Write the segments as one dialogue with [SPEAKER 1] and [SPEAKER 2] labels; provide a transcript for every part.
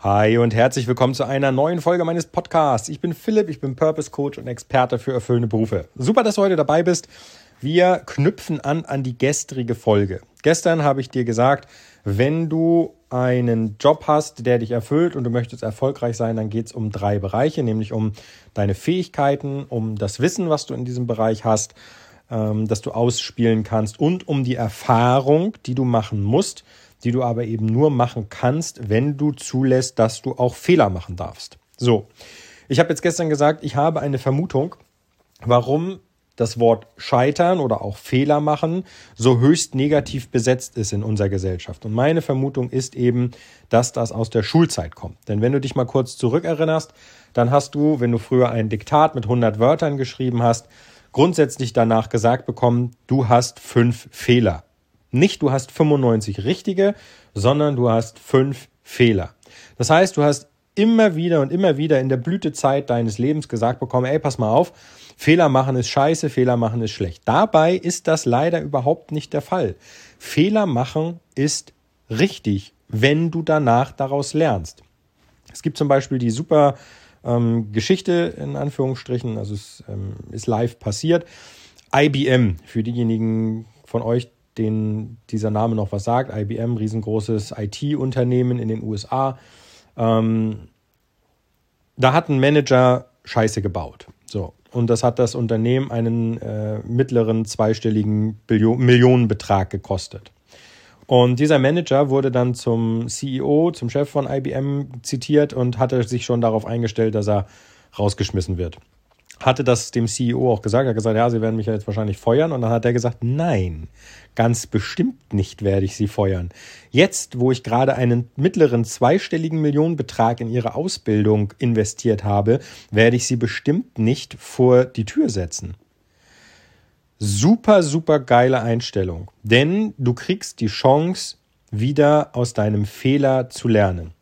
[SPEAKER 1] Hi und herzlich willkommen zu einer neuen Folge meines Podcasts. Ich bin Philipp, ich bin Purpose Coach und Experte für erfüllende Berufe. Super, dass du heute dabei bist. Wir knüpfen an an die gestrige Folge. Gestern habe ich dir gesagt, wenn du einen Job hast, der dich erfüllt und du möchtest erfolgreich sein, dann geht es um drei Bereiche, nämlich um deine Fähigkeiten, um das Wissen, was du in diesem Bereich hast, ähm, das du ausspielen kannst und um die Erfahrung, die du machen musst, die du aber eben nur machen kannst, wenn du zulässt, dass du auch Fehler machen darfst. So, ich habe jetzt gestern gesagt, ich habe eine Vermutung, warum das Wort scheitern oder auch Fehler machen so höchst negativ besetzt ist in unserer Gesellschaft. Und meine Vermutung ist eben, dass das aus der Schulzeit kommt. Denn wenn du dich mal kurz zurückerinnerst, dann hast du, wenn du früher ein Diktat mit 100 Wörtern geschrieben hast, grundsätzlich danach gesagt bekommen, du hast fünf Fehler. Nicht du hast 95 richtige, sondern du hast fünf Fehler. Das heißt, du hast immer wieder und immer wieder in der Blütezeit deines Lebens gesagt bekommen, ey, pass mal auf, Fehler machen ist scheiße, Fehler machen ist schlecht. Dabei ist das leider überhaupt nicht der Fall. Fehler machen ist richtig, wenn du danach daraus lernst. Es gibt zum Beispiel die super ähm, Geschichte in Anführungsstrichen, also es ähm, ist live passiert. IBM, für diejenigen von euch, denen dieser Name noch was sagt. IBM, riesengroßes IT-Unternehmen in den USA. Ähm, da hat ein Manager Scheiße gebaut. So. Und das hat das Unternehmen einen äh, mittleren zweistelligen Billion Millionenbetrag gekostet. Und dieser Manager wurde dann zum CEO, zum Chef von IBM zitiert und hatte sich schon darauf eingestellt, dass er rausgeschmissen wird hatte das dem CEO auch gesagt. Er hat gesagt, ja, Sie werden mich ja jetzt wahrscheinlich feuern. Und dann hat er gesagt, nein, ganz bestimmt nicht werde ich Sie feuern. Jetzt, wo ich gerade einen mittleren zweistelligen Millionenbetrag in Ihre Ausbildung investiert habe, werde ich Sie bestimmt nicht vor die Tür setzen. Super, super geile Einstellung. Denn du kriegst die Chance, wieder aus deinem Fehler zu lernen.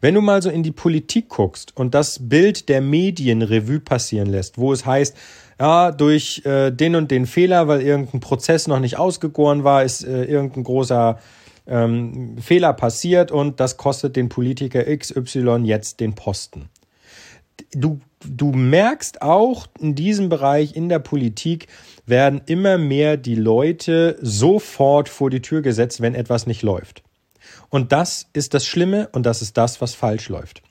[SPEAKER 1] Wenn du mal so in die Politik guckst und das Bild der Medien Revue passieren lässt, wo es heißt, ja, durch äh, den und den Fehler, weil irgendein Prozess noch nicht ausgegoren war, ist äh, irgendein großer ähm, Fehler passiert und das kostet den Politiker XY jetzt den Posten. Du, du merkst auch in diesem Bereich in der Politik werden immer mehr die Leute sofort vor die Tür gesetzt, wenn etwas nicht läuft. Und das ist das Schlimme und das ist das, was falsch läuft.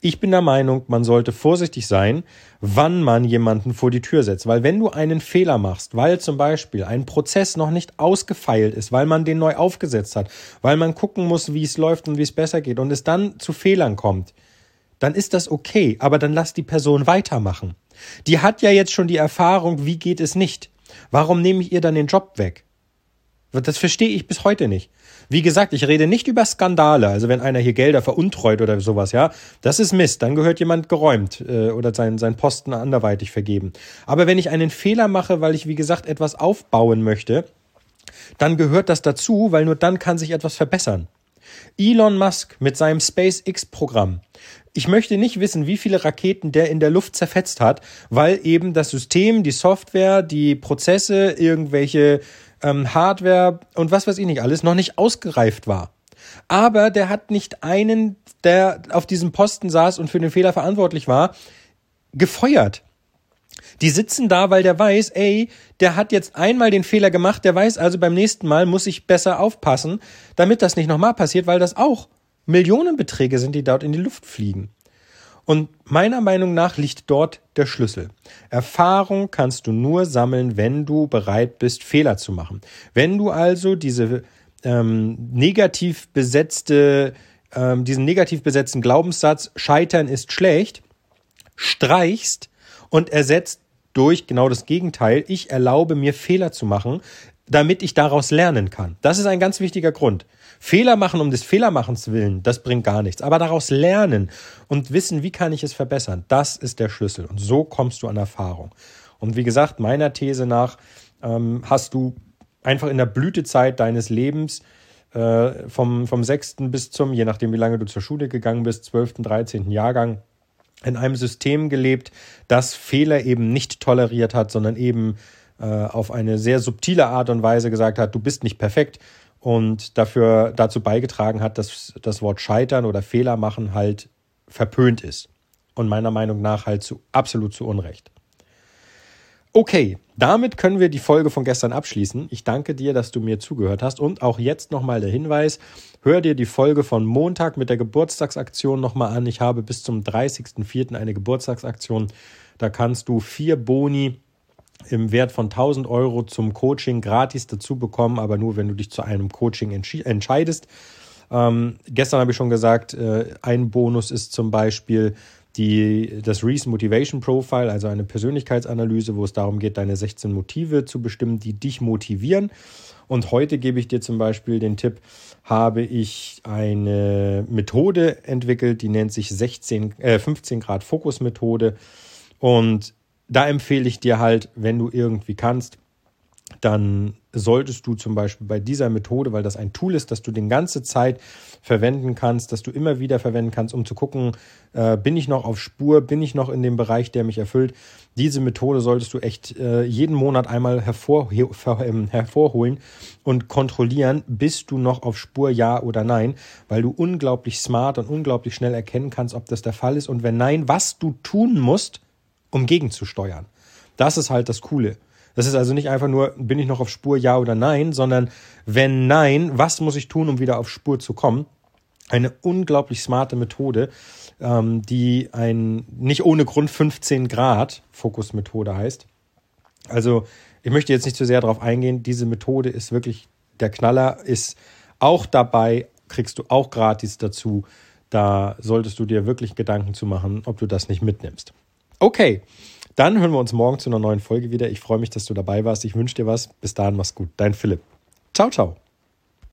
[SPEAKER 1] Ich bin der Meinung, man sollte vorsichtig sein, wann man jemanden vor die Tür setzt. Weil wenn du einen Fehler machst, weil zum Beispiel ein Prozess noch nicht ausgefeilt ist, weil man den neu aufgesetzt hat, weil man gucken muss, wie es läuft und wie es besser geht und es dann zu Fehlern kommt, dann ist das okay, aber dann lass die Person weitermachen. Die hat ja jetzt schon die Erfahrung, wie geht es nicht. Warum nehme ich ihr dann den Job weg? Das verstehe ich bis heute nicht. Wie gesagt, ich rede nicht über Skandale. Also wenn einer hier Gelder veruntreut oder sowas, ja, das ist Mist. Dann gehört jemand geräumt äh, oder sein, sein Posten anderweitig vergeben. Aber wenn ich einen Fehler mache, weil ich, wie gesagt, etwas aufbauen möchte, dann gehört das dazu, weil nur dann kann sich etwas verbessern. Elon Musk mit seinem SpaceX-Programm. Ich möchte nicht wissen, wie viele Raketen der in der Luft zerfetzt hat, weil eben das System, die Software, die Prozesse, irgendwelche ähm, Hardware und was weiß ich nicht alles noch nicht ausgereift war. Aber der hat nicht einen, der auf diesem Posten saß und für den Fehler verantwortlich war, gefeuert. Die sitzen da, weil der weiß, ey, der hat jetzt einmal den Fehler gemacht, der weiß also beim nächsten Mal muss ich besser aufpassen, damit das nicht nochmal passiert, weil das auch Millionenbeträge sind, die dort in die Luft fliegen. Und meiner Meinung nach liegt dort der Schlüssel. Erfahrung kannst du nur sammeln, wenn du bereit bist, Fehler zu machen. Wenn du also diese ähm, negativ besetzte, ähm, diesen negativ besetzten Glaubenssatz Scheitern ist schlecht, streichst und ersetzt durch genau das Gegenteil, ich erlaube mir Fehler zu machen, damit ich daraus lernen kann. Das ist ein ganz wichtiger Grund. Fehler machen um des Fehlermachens willen, das bringt gar nichts. Aber daraus lernen und wissen, wie kann ich es verbessern, das ist der Schlüssel. Und so kommst du an Erfahrung. Und wie gesagt, meiner These nach ähm, hast du einfach in der Blütezeit deines Lebens äh, vom, vom 6. bis zum, je nachdem wie lange du zur Schule gegangen bist, 12., 13. Jahrgang, in einem System gelebt, das Fehler eben nicht toleriert hat, sondern eben auf eine sehr subtile Art und Weise gesagt hat, du bist nicht perfekt und dafür dazu beigetragen hat, dass das Wort Scheitern oder Fehler machen halt verpönt ist. Und meiner Meinung nach halt zu absolut zu Unrecht. Okay, damit können wir die Folge von gestern abschließen. Ich danke dir, dass du mir zugehört hast und auch jetzt nochmal der Hinweis, hör dir die Folge von Montag mit der Geburtstagsaktion nochmal an. Ich habe bis zum 30.04. eine Geburtstagsaktion. Da kannst du vier Boni im Wert von 1000 Euro zum Coaching gratis dazu bekommen, aber nur, wenn du dich zu einem Coaching entscheidest. Ähm, gestern habe ich schon gesagt, äh, ein Bonus ist zum Beispiel die, das Reason Motivation Profile, also eine Persönlichkeitsanalyse, wo es darum geht, deine 16 Motive zu bestimmen, die dich motivieren. Und heute gebe ich dir zum Beispiel den Tipp, habe ich eine Methode entwickelt, die nennt sich 16, äh, 15 Grad Fokus Methode. Und da empfehle ich dir halt, wenn du irgendwie kannst, dann solltest du zum Beispiel bei dieser Methode, weil das ein Tool ist, das du die ganze Zeit verwenden kannst, dass du immer wieder verwenden kannst, um zu gucken, äh, bin ich noch auf Spur, bin ich noch in dem Bereich, der mich erfüllt. Diese Methode solltest du echt äh, jeden Monat einmal hervor, her, ähm, hervorholen und kontrollieren, bist du noch auf Spur, ja oder nein, weil du unglaublich smart und unglaublich schnell erkennen kannst, ob das der Fall ist und wenn nein, was du tun musst, um gegenzusteuern. Das ist halt das Coole. Das ist also nicht einfach nur, bin ich noch auf Spur, ja oder nein, sondern wenn nein, was muss ich tun, um wieder auf Spur zu kommen? Eine unglaublich smarte Methode, ähm, die ein nicht ohne Grund 15 Grad Fokusmethode heißt. Also ich möchte jetzt nicht zu sehr darauf eingehen. Diese Methode ist wirklich der Knaller, ist auch dabei, kriegst du auch gratis dazu. Da solltest du dir wirklich Gedanken zu machen, ob du das nicht mitnimmst. Okay, dann hören wir uns morgen zu einer neuen Folge wieder. Ich freue mich, dass du dabei warst. Ich wünsche dir was. Bis dahin, mach's gut. Dein Philipp. Ciao, ciao.